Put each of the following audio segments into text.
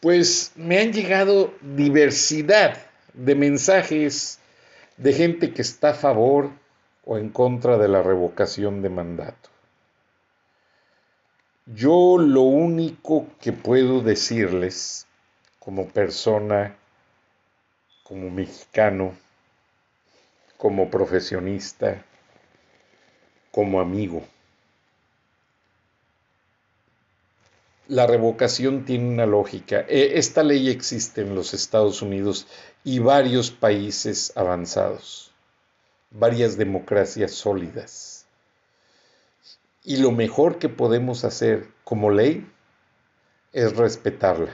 Pues me han llegado diversidad de mensajes de gente que está a favor o en contra de la revocación de mandato. Yo lo único que puedo decirles como persona, como mexicano, como profesionista, como amigo, la revocación tiene una lógica. E, esta ley existe en los Estados Unidos y varios países avanzados, varias democracias sólidas. Y lo mejor que podemos hacer como ley es respetarla.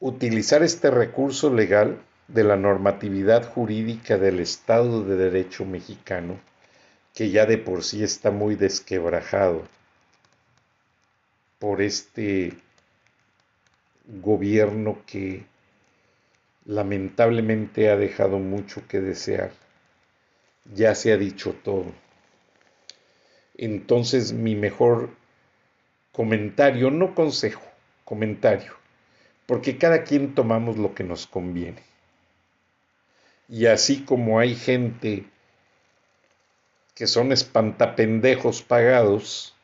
Utilizar este recurso legal de la normatividad jurídica del Estado de Derecho mexicano, que ya de por sí está muy desquebrajado por este gobierno que lamentablemente ha dejado mucho que desear. Ya se ha dicho todo. Entonces mi mejor comentario, no consejo, comentario, porque cada quien tomamos lo que nos conviene. Y así como hay gente que son espantapendejos pagados,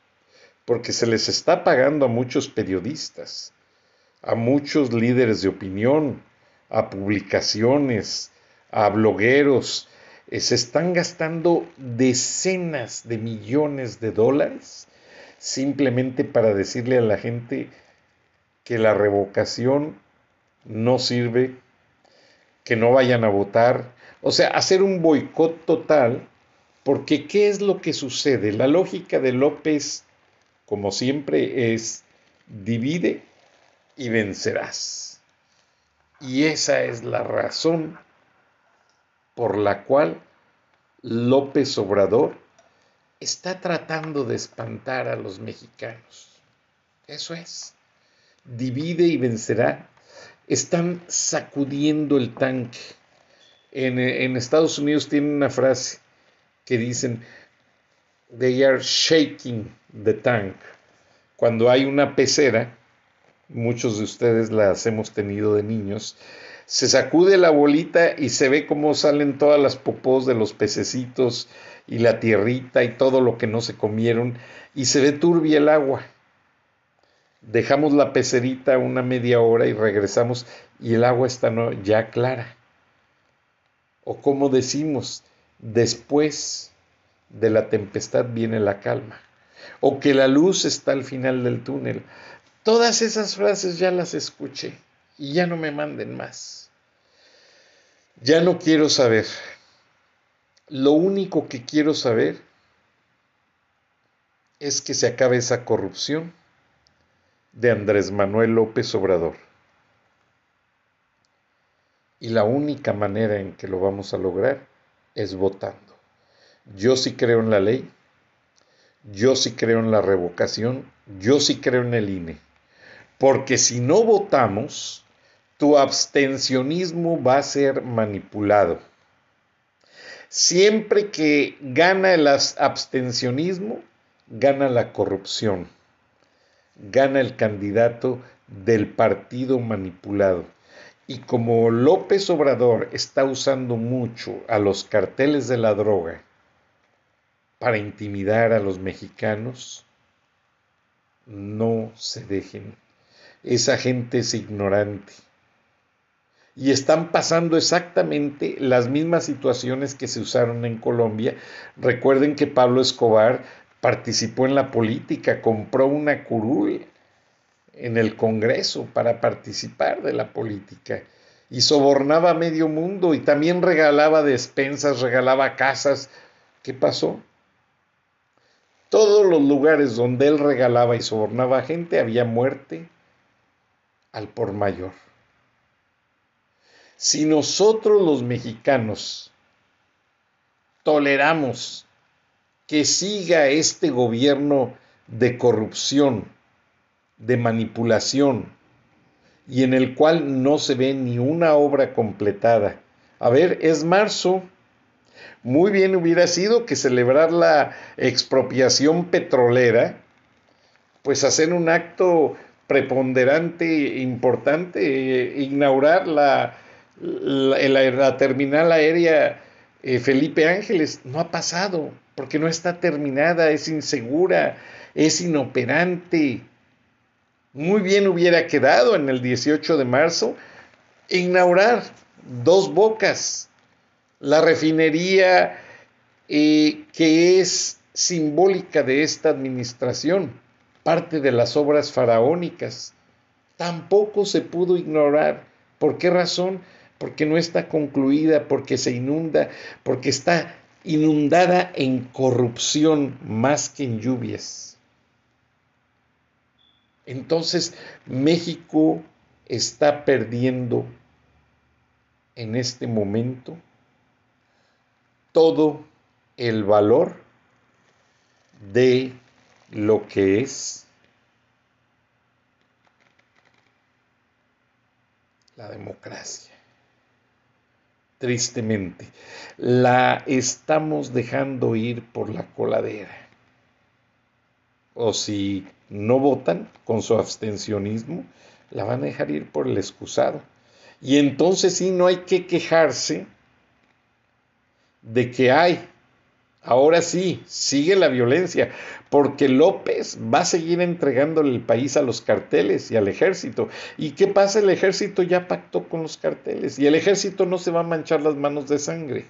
porque se les está pagando a muchos periodistas, a muchos líderes de opinión, a publicaciones, a blogueros. Eh, se están gastando decenas de millones de dólares simplemente para decirle a la gente que la revocación no sirve, que no vayan a votar, o sea, hacer un boicot total, porque ¿qué es lo que sucede? La lógica de López como siempre, es divide y vencerás. Y esa es la razón por la cual López Obrador está tratando de espantar a los mexicanos. Eso es. Divide y vencerá. Están sacudiendo el tanque. En, en Estados Unidos tienen una frase que dicen, they are shaking the tank. Cuando hay una pecera, muchos de ustedes las hemos tenido de niños, se sacude la bolita y se ve cómo salen todas las popós de los pececitos y la tierrita y todo lo que no se comieron y se ve turbia el agua. Dejamos la pecerita una media hora y regresamos y el agua está ya clara. O como decimos, después de la tempestad viene la calma, o que la luz está al final del túnel. Todas esas frases ya las escuché y ya no me manden más. Ya no quiero saber. Lo único que quiero saber es que se acabe esa corrupción de Andrés Manuel López Obrador. Y la única manera en que lo vamos a lograr es votando. Yo sí creo en la ley, yo sí creo en la revocación, yo sí creo en el INE. Porque si no votamos, tu abstencionismo va a ser manipulado. Siempre que gana el abstencionismo, gana la corrupción, gana el candidato del partido manipulado. Y como López Obrador está usando mucho a los carteles de la droga para intimidar a los mexicanos, no se dejen. Esa gente es ignorante. y están pasando exactamente las mismas situaciones que se usaron en Colombia. Recuerden que Pablo Escobar participó en la política, compró una curul en el Congreso para participar de la política y sobornaba a medio mundo y también regalaba despensas, regalaba casas. ¿Qué pasó? Todos los lugares donde él regalaba y sobornaba a gente había muerte al por mayor. Si nosotros los mexicanos toleramos que siga este gobierno de corrupción, de manipulación, y en el cual no se ve ni una obra completada. A ver, es marzo. Muy bien hubiera sido que celebrar la expropiación petrolera, pues hacer un acto preponderante, importante, eh, inaugurar la, la, terminal aérea eh, Felipe Ángeles. No ha pasado, porque no está terminada, es insegura, es inoperante. Muy bien hubiera quedado en el 18 de marzo inaugurar dos bocas, la refinería eh, que es simbólica de esta administración parte de las obras faraónicas. Tampoco se pudo ignorar. ¿Por qué razón? Porque no está concluida, porque se inunda, porque está inundada en corrupción más que en lluvias. Entonces México está perdiendo en este momento todo el valor de lo que es la democracia. Tristemente, la estamos dejando ir por la coladera. O si no votan con su abstencionismo, la van a dejar ir por el excusado. Y entonces sí, no hay que quejarse de que hay Ahora sí, sigue la violencia, porque López va a seguir entregándole el país a los carteles y al ejército. ¿Y qué pasa? El ejército ya pactó con los carteles y el ejército no se va a manchar las manos de sangre.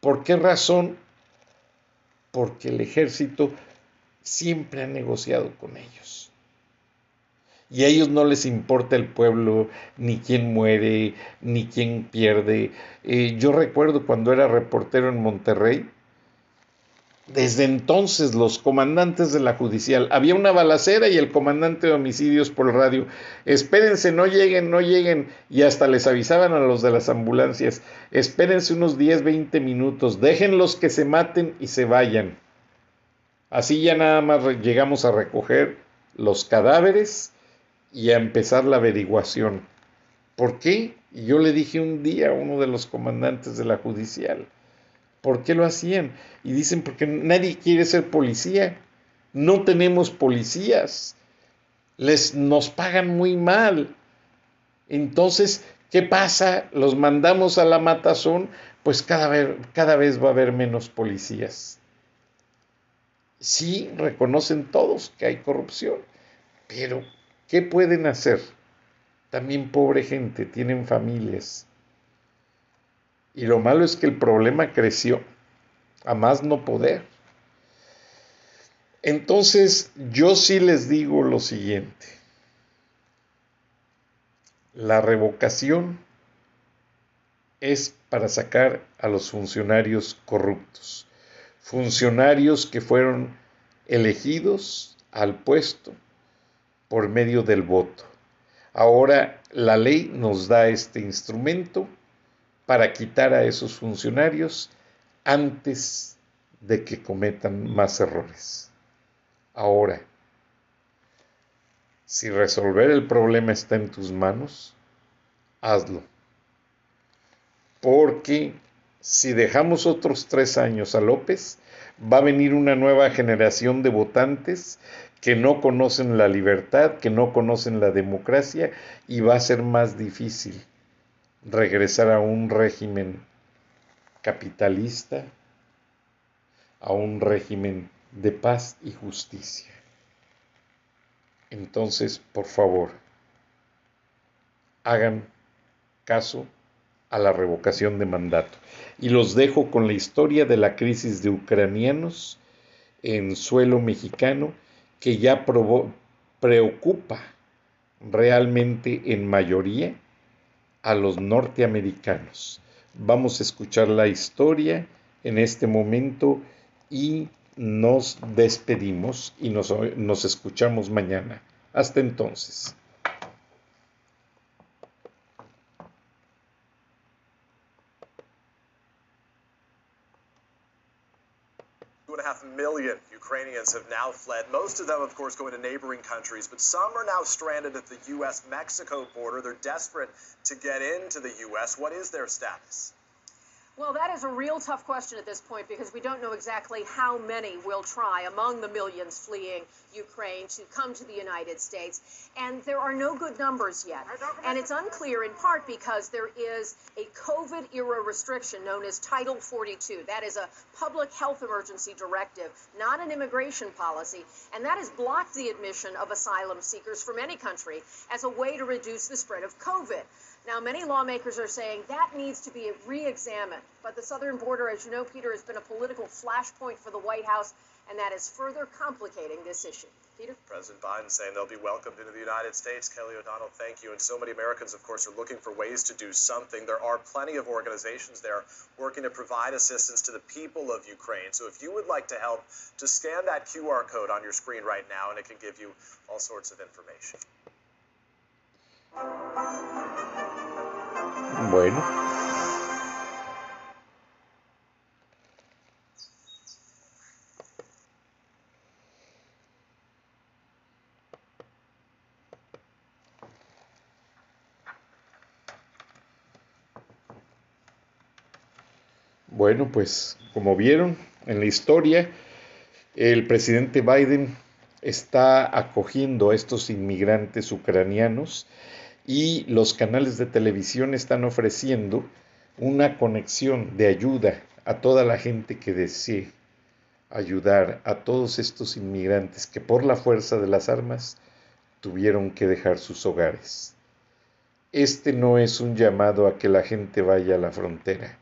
¿Por qué razón? Porque el ejército siempre ha negociado con ellos y a ellos no les importa el pueblo, ni quién muere, ni quién pierde. Eh, yo recuerdo cuando era reportero en Monterrey, desde entonces los comandantes de la judicial, había una balacera y el comandante de homicidios por radio, espérense, no lleguen, no lleguen, y hasta les avisaban a los de las ambulancias, espérense unos 10, 20 minutos, déjenlos que se maten y se vayan. Así ya nada más llegamos a recoger los cadáveres y a empezar la averiguación. ¿Por qué? Yo le dije un día a uno de los comandantes de la judicial, ¿por qué lo hacían? Y dicen, porque nadie quiere ser policía, no tenemos policías, les nos pagan muy mal. Entonces, ¿qué pasa? Los mandamos a la matazón, pues cada vez, cada vez va a haber menos policías. Sí, reconocen todos que hay corrupción, pero ¿Qué pueden hacer? También pobre gente, tienen familias. Y lo malo es que el problema creció a más no poder. Entonces, yo sí les digo lo siguiente. La revocación es para sacar a los funcionarios corruptos, funcionarios que fueron elegidos al puesto por medio del voto. Ahora la ley nos da este instrumento para quitar a esos funcionarios antes de que cometan más errores. Ahora, si resolver el problema está en tus manos, hazlo. Porque si dejamos otros tres años a López, va a venir una nueva generación de votantes que no conocen la libertad, que no conocen la democracia y va a ser más difícil regresar a un régimen capitalista, a un régimen de paz y justicia. Entonces, por favor, hagan caso a la revocación de mandato. Y los dejo con la historia de la crisis de ucranianos en suelo mexicano que ya preocupa realmente en mayoría a los norteamericanos. Vamos a escuchar la historia en este momento y nos despedimos y nos, escuchamos mañana. Hasta entonces. Ukrainians have now fled. Most of them, of course, going to neighboring countries, but some are now stranded at the U.S. Mexico border. They're desperate to get into the U.S. What is their status? Well, that is a real tough question at this point because we don't know exactly how many will try among the millions fleeing Ukraine to come to the United States. And there are no good numbers yet. And it's unclear in part because there is a COVID era restriction known as Title 42. That is a public health emergency directive, not an immigration policy. And that has blocked the admission of asylum seekers from any country as a way to reduce the spread of COVID. Now, many lawmakers are saying that needs to be re examined. But the southern border, as you know, Peter, has been a political flashpoint for the White House, and that is further complicating this issue. Peter? President Biden saying they'll be welcomed into the United States. Kelly O'Donnell, thank you. And so many Americans, of course, are looking for ways to do something. There are plenty of organizations there working to provide assistance to the people of Ukraine. So if you would like to help, just scan that QR code on your screen right now, and it can give you all sorts of information. Bueno. Bueno, pues como vieron en la historia, el presidente Biden está acogiendo a estos inmigrantes ucranianos y los canales de televisión están ofreciendo una conexión de ayuda a toda la gente que desee ayudar a todos estos inmigrantes que por la fuerza de las armas tuvieron que dejar sus hogares. Este no es un llamado a que la gente vaya a la frontera,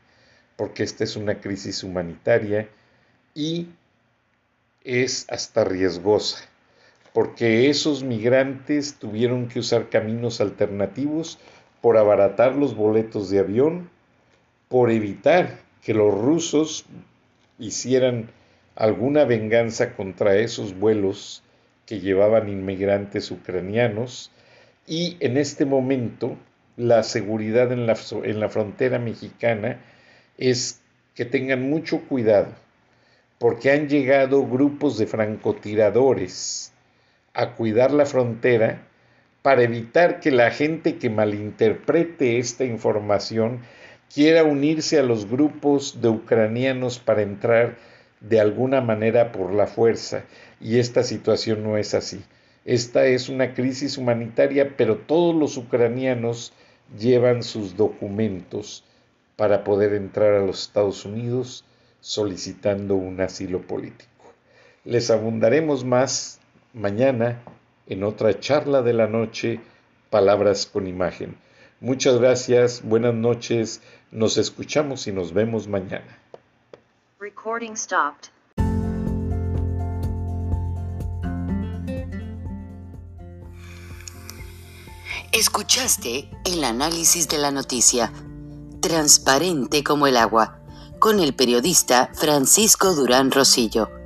porque esta es una crisis humanitaria y es hasta riesgosa porque esos migrantes tuvieron que usar caminos alternativos por abaratar los boletos de avión, por evitar que los rusos hicieran alguna venganza contra esos vuelos que llevaban inmigrantes ucranianos. Y en este momento la seguridad en la, frontera mexicana es que tengan mucho cuidado porque han llegado grupos de francotiradores a cuidar la frontera para evitar que la gente que malinterprete esta información quiera unirse a los grupos de ucranianos para entrar de alguna manera por la fuerza. Y esta situación no es así. Esta es una crisis humanitaria, pero todos los ucranianos llevan sus documentos para poder entrar a los Estados Unidos solicitando un asilo político. Les abundaremos más mañana en otra charla de la noche, Palabras con Imagen. Muchas gracias, buenas noches, nos escuchamos y nos vemos mañana. Recording stopped. Escuchaste el análisis de la noticia, transparente como el agua, con el periodista Francisco Durán Rosillo.